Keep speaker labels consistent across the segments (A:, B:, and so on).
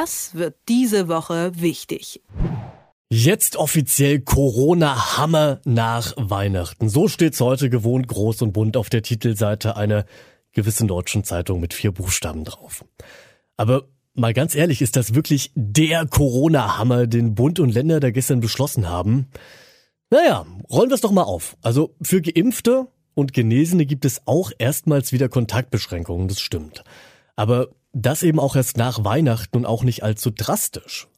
A: Das wird diese Woche wichtig.
B: Jetzt offiziell Corona-Hammer nach Weihnachten. So steht's heute gewohnt groß und bunt auf der Titelseite einer gewissen deutschen Zeitung mit vier Buchstaben drauf. Aber mal ganz ehrlich, ist das wirklich der Corona-Hammer, den Bund und Länder da gestern beschlossen haben? Naja, rollen wir es doch mal auf. Also für Geimpfte und Genesene gibt es auch erstmals wieder Kontaktbeschränkungen, das stimmt. Aber das eben auch erst nach Weihnachten und auch nicht allzu drastisch.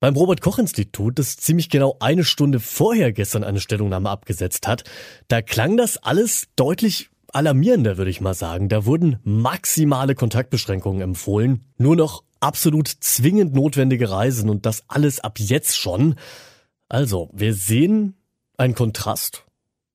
B: Beim Robert Koch Institut, das ziemlich genau eine Stunde vorher gestern eine Stellungnahme abgesetzt hat, da klang das alles deutlich alarmierender, würde ich mal sagen. Da wurden maximale Kontaktbeschränkungen empfohlen, nur noch absolut zwingend notwendige Reisen und das alles ab jetzt schon. Also, wir sehen einen Kontrast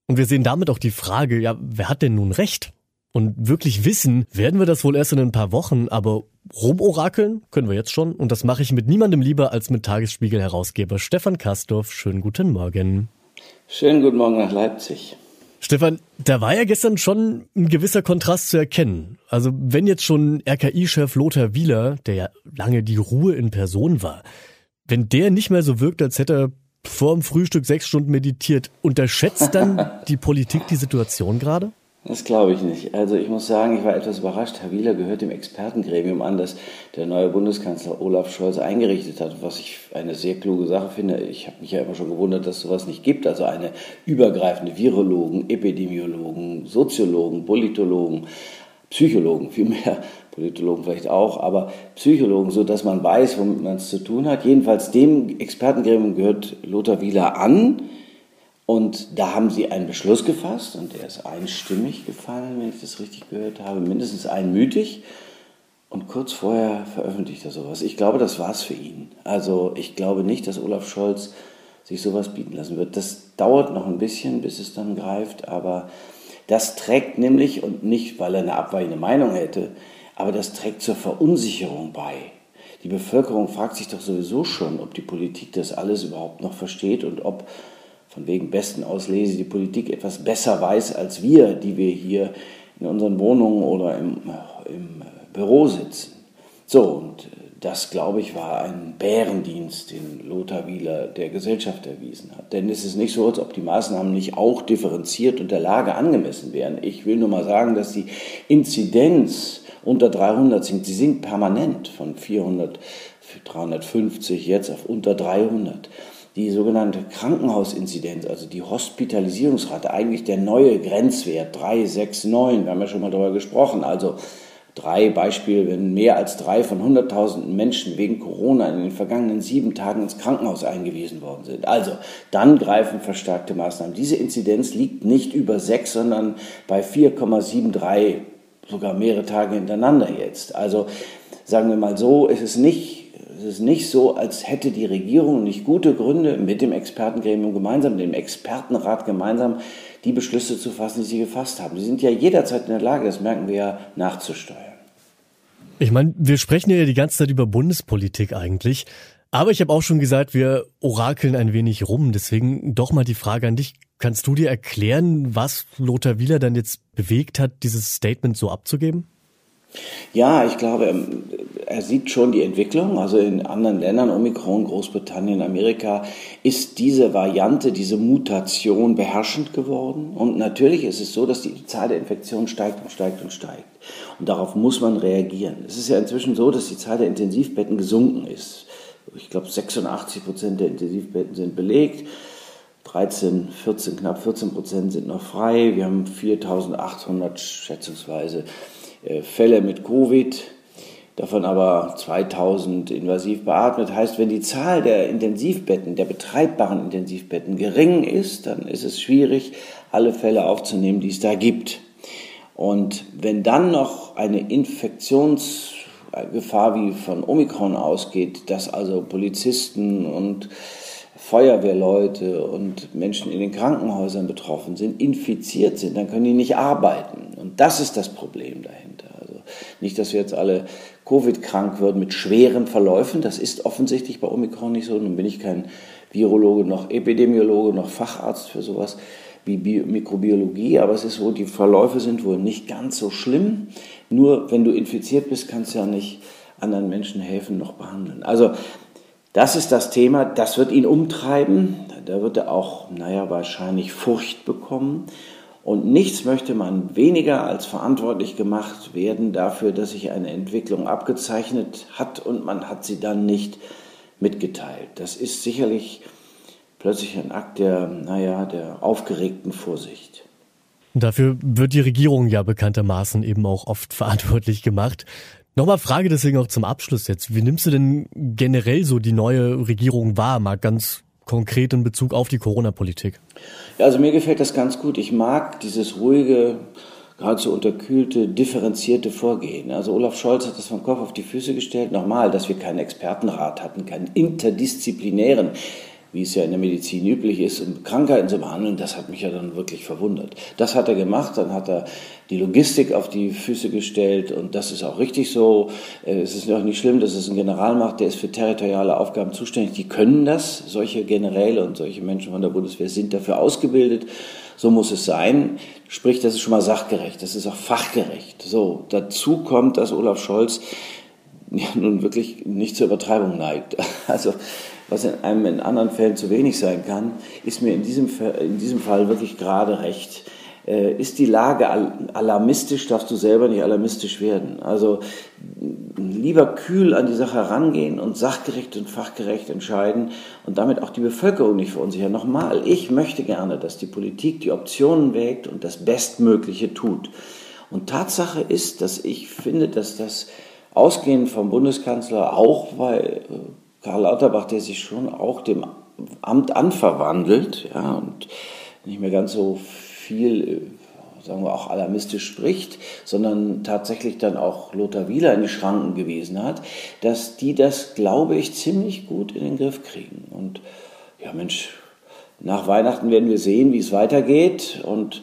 B: und wir sehen damit auch die Frage, ja, wer hat denn nun recht? Und wirklich wissen werden wir das wohl erst in ein paar Wochen, aber rumorakeln können wir jetzt schon. Und das mache ich mit niemandem lieber als mit Tagesspiegel-Herausgeber Stefan Kastorf. Schönen guten Morgen.
C: Schönen guten Morgen nach Leipzig.
B: Stefan, da war ja gestern schon ein gewisser Kontrast zu erkennen. Also wenn jetzt schon RKI-Chef Lothar Wieler, der ja lange die Ruhe in Person war, wenn der nicht mehr so wirkt, als hätte er vor dem Frühstück sechs Stunden meditiert, unterschätzt dann die Politik die Situation gerade?
C: Das glaube ich nicht. Also ich muss sagen, ich war etwas überrascht. Herr Wieler gehört dem Expertengremium an, das der neue Bundeskanzler Olaf Scholz eingerichtet hat, was ich eine sehr kluge Sache finde. Ich habe mich ja immer schon gewundert, dass sowas nicht gibt. Also eine übergreifende Virologen, Epidemiologen, Soziologen, Politologen, Psychologen, vielmehr Politologen vielleicht auch, aber Psychologen, so dass man weiß, womit man es zu tun hat. Jedenfalls dem Expertengremium gehört Lothar Wieler an und da haben sie einen Beschluss gefasst und der ist einstimmig gefallen, wenn ich das richtig gehört habe, mindestens einmütig. Und kurz vorher veröffentlicht er sowas. Ich glaube, das war's für ihn. Also ich glaube nicht, dass Olaf Scholz sich sowas bieten lassen wird. Das dauert noch ein bisschen, bis es dann greift, aber das trägt nämlich, und nicht, weil er eine abweichende Meinung hätte, aber das trägt zur Verunsicherung bei. Die Bevölkerung fragt sich doch sowieso schon, ob die Politik das alles überhaupt noch versteht und ob von wegen besten Auslese die Politik etwas besser weiß als wir, die wir hier in unseren Wohnungen oder im, im Büro sitzen. So, und das, glaube ich, war ein Bärendienst, den Lothar Wieler der Gesellschaft erwiesen hat. Denn es ist nicht so, als ob die Maßnahmen nicht auch differenziert und der Lage angemessen wären. Ich will nur mal sagen, dass die Inzidenz unter 300 sinkt. Sie sinkt permanent von 400, 350 jetzt auf unter 300 die sogenannte Krankenhausinzidenz, also die Hospitalisierungsrate, eigentlich der neue Grenzwert 369, wir haben ja schon mal darüber gesprochen, also drei Beispiele, wenn mehr als drei von 100.000 Menschen wegen Corona in den vergangenen sieben Tagen ins Krankenhaus eingewiesen worden sind. Also dann greifen verstärkte Maßnahmen. Diese Inzidenz liegt nicht über sechs, sondern bei 4,73, sogar mehrere Tage hintereinander jetzt. Also sagen wir mal so, es ist nicht es ist nicht so, als hätte die Regierung nicht gute Gründe, mit dem Expertengremium gemeinsam, dem Expertenrat gemeinsam, die Beschlüsse zu fassen, die sie gefasst haben. Sie sind ja jederzeit in der Lage, das merken wir ja, nachzusteuern.
B: Ich meine, wir sprechen ja die ganze Zeit über Bundespolitik eigentlich. Aber ich habe auch schon gesagt, wir orakeln ein wenig rum. Deswegen doch mal die Frage an dich. Kannst du dir erklären, was Lothar Wieler dann jetzt bewegt hat, dieses Statement so abzugeben?
C: Ja, ich glaube, ähm, er sieht schon die Entwicklung. Also in anderen Ländern, Omikron, Großbritannien, Amerika, ist diese Variante, diese Mutation beherrschend geworden. Und natürlich ist es so, dass die Zahl der Infektionen steigt und steigt und steigt. Und darauf muss man reagieren. Es ist ja inzwischen so, dass die Zahl der Intensivbetten gesunken ist. Ich glaube, 86 Prozent der Intensivbetten sind belegt. 13, 14, knapp 14 Prozent sind noch frei. Wir haben 4800 schätzungsweise Fälle mit Covid, davon aber 2000 invasiv beatmet. Heißt, wenn die Zahl der Intensivbetten, der betreibbaren Intensivbetten gering ist, dann ist es schwierig, alle Fälle aufzunehmen, die es da gibt. Und wenn dann noch eine Infektionsgefahr wie von Omikron ausgeht, dass also Polizisten und Feuerwehrleute und Menschen in den Krankenhäusern betroffen sind, infiziert sind, dann können die nicht arbeiten. Und das ist das Problem dahinter. Nicht, dass wir jetzt alle Covid-krank würden mit schweren Verläufen. Das ist offensichtlich bei Omikron nicht so. Nun bin ich kein Virologe, noch Epidemiologe, noch Facharzt für sowas wie Bi Mikrobiologie, aber es ist so, die Verläufe sind wohl nicht ganz so schlimm. Nur wenn du infiziert bist, kannst du ja nicht anderen Menschen helfen noch behandeln. Also das ist das Thema, das wird ihn umtreiben. Da wird er auch, naja, wahrscheinlich Furcht bekommen. Und nichts möchte man weniger als verantwortlich gemacht werden dafür, dass sich eine Entwicklung abgezeichnet hat und man hat sie dann nicht mitgeteilt. Das ist sicherlich plötzlich ein Akt der, naja, der aufgeregten Vorsicht.
B: Dafür wird die Regierung ja bekanntermaßen eben auch oft verantwortlich gemacht. Nochmal Frage deswegen auch zum Abschluss jetzt. Wie nimmst du denn generell so die neue Regierung wahr, mal ganz konkret in Bezug auf die Corona-Politik?
C: Ja, also mir gefällt das ganz gut. Ich mag dieses ruhige, geradezu unterkühlte, differenzierte Vorgehen. Also Olaf Scholz hat das vom Kopf auf die Füße gestellt. Nochmal, dass wir keinen Expertenrat hatten, keinen interdisziplinären wie es ja in der Medizin üblich ist, um Krankheiten zu behandeln, das hat mich ja dann wirklich verwundert. Das hat er gemacht, dann hat er die Logistik auf die Füße gestellt und das ist auch richtig so. Äh, es ist auch nicht schlimm, dass es ein General macht, der ist für territoriale Aufgaben zuständig. Die können das. Solche Generäle und solche Menschen von der Bundeswehr sind dafür ausgebildet. So muss es sein. Sprich, das ist schon mal sachgerecht, das ist auch fachgerecht. So, dazu kommt, dass Olaf Scholz ja, nun wirklich nicht zur Übertreibung neigt. Also was in einem in anderen Fällen zu wenig sein kann, ist mir in diesem, in diesem Fall wirklich gerade recht. Äh, ist die Lage alarmistisch, darfst du selber nicht alarmistisch werden. Also lieber kühl an die Sache herangehen und sachgerecht und fachgerecht entscheiden und damit auch die Bevölkerung nicht verunsichern. Nochmal, ich möchte gerne, dass die Politik die Optionen wägt und das Bestmögliche tut. Und Tatsache ist, dass ich finde, dass das ausgehend vom Bundeskanzler auch bei Karl Lauterbach, der sich schon auch dem Amt anverwandelt ja, und nicht mehr ganz so viel, äh, sagen wir auch alarmistisch spricht, sondern tatsächlich dann auch Lothar Wieler in die Schranken gewiesen hat, dass die das, glaube ich, ziemlich gut in den Griff kriegen. Und ja, Mensch, nach Weihnachten werden wir sehen, wie es weitergeht und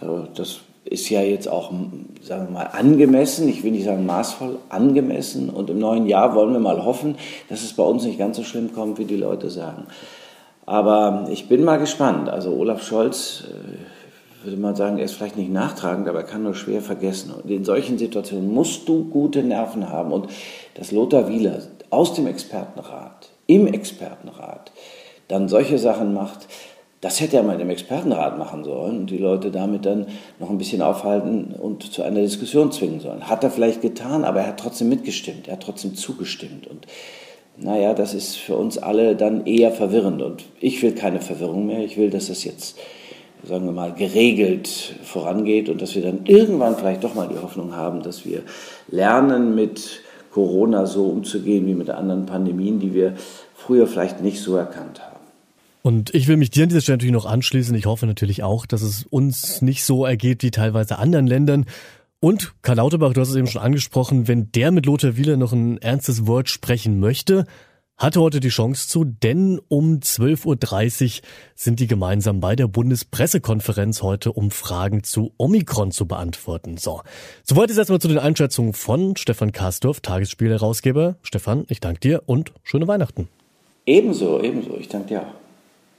C: äh, das ist ja jetzt auch, sagen wir mal, angemessen, ich will nicht sagen maßvoll, angemessen. Und im neuen Jahr wollen wir mal hoffen, dass es bei uns nicht ganz so schlimm kommt, wie die Leute sagen. Aber ich bin mal gespannt. Also Olaf Scholz, äh, würde man sagen, er ist vielleicht nicht nachtragend, aber er kann nur schwer vergessen. Und in solchen Situationen musst du gute Nerven haben. Und dass Lothar Wieler aus dem Expertenrat, im Expertenrat, dann solche Sachen macht, das hätte er mal im Expertenrat machen sollen und die Leute damit dann noch ein bisschen aufhalten und zu einer Diskussion zwingen sollen. Hat er vielleicht getan, aber er hat trotzdem mitgestimmt, er hat trotzdem zugestimmt. Und naja, das ist für uns alle dann eher verwirrend. Und ich will keine Verwirrung mehr. Ich will, dass das jetzt, sagen wir mal, geregelt vorangeht und dass wir dann irgendwann vielleicht doch mal die Hoffnung haben, dass wir lernen, mit Corona so umzugehen wie mit anderen Pandemien, die wir früher vielleicht nicht so erkannt haben.
B: Und ich will mich dir an dieser Stelle natürlich noch anschließen. Ich hoffe natürlich auch, dass es uns nicht so ergeht wie teilweise anderen Ländern. Und Karl Lauterbach, du hast es eben schon angesprochen, wenn der mit Lothar Wieler noch ein ernstes Wort sprechen möchte, hat er heute die Chance zu, denn um 12.30 Uhr sind die gemeinsam bei der Bundespressekonferenz heute, um Fragen zu Omikron zu beantworten. So, soweit ist erstmal zu den Einschätzungen von Stefan Kastorf, Tagesspiel-Herausgeber. Stefan, ich danke dir und schöne Weihnachten.
C: Ebenso, ebenso. Ich danke dir auch.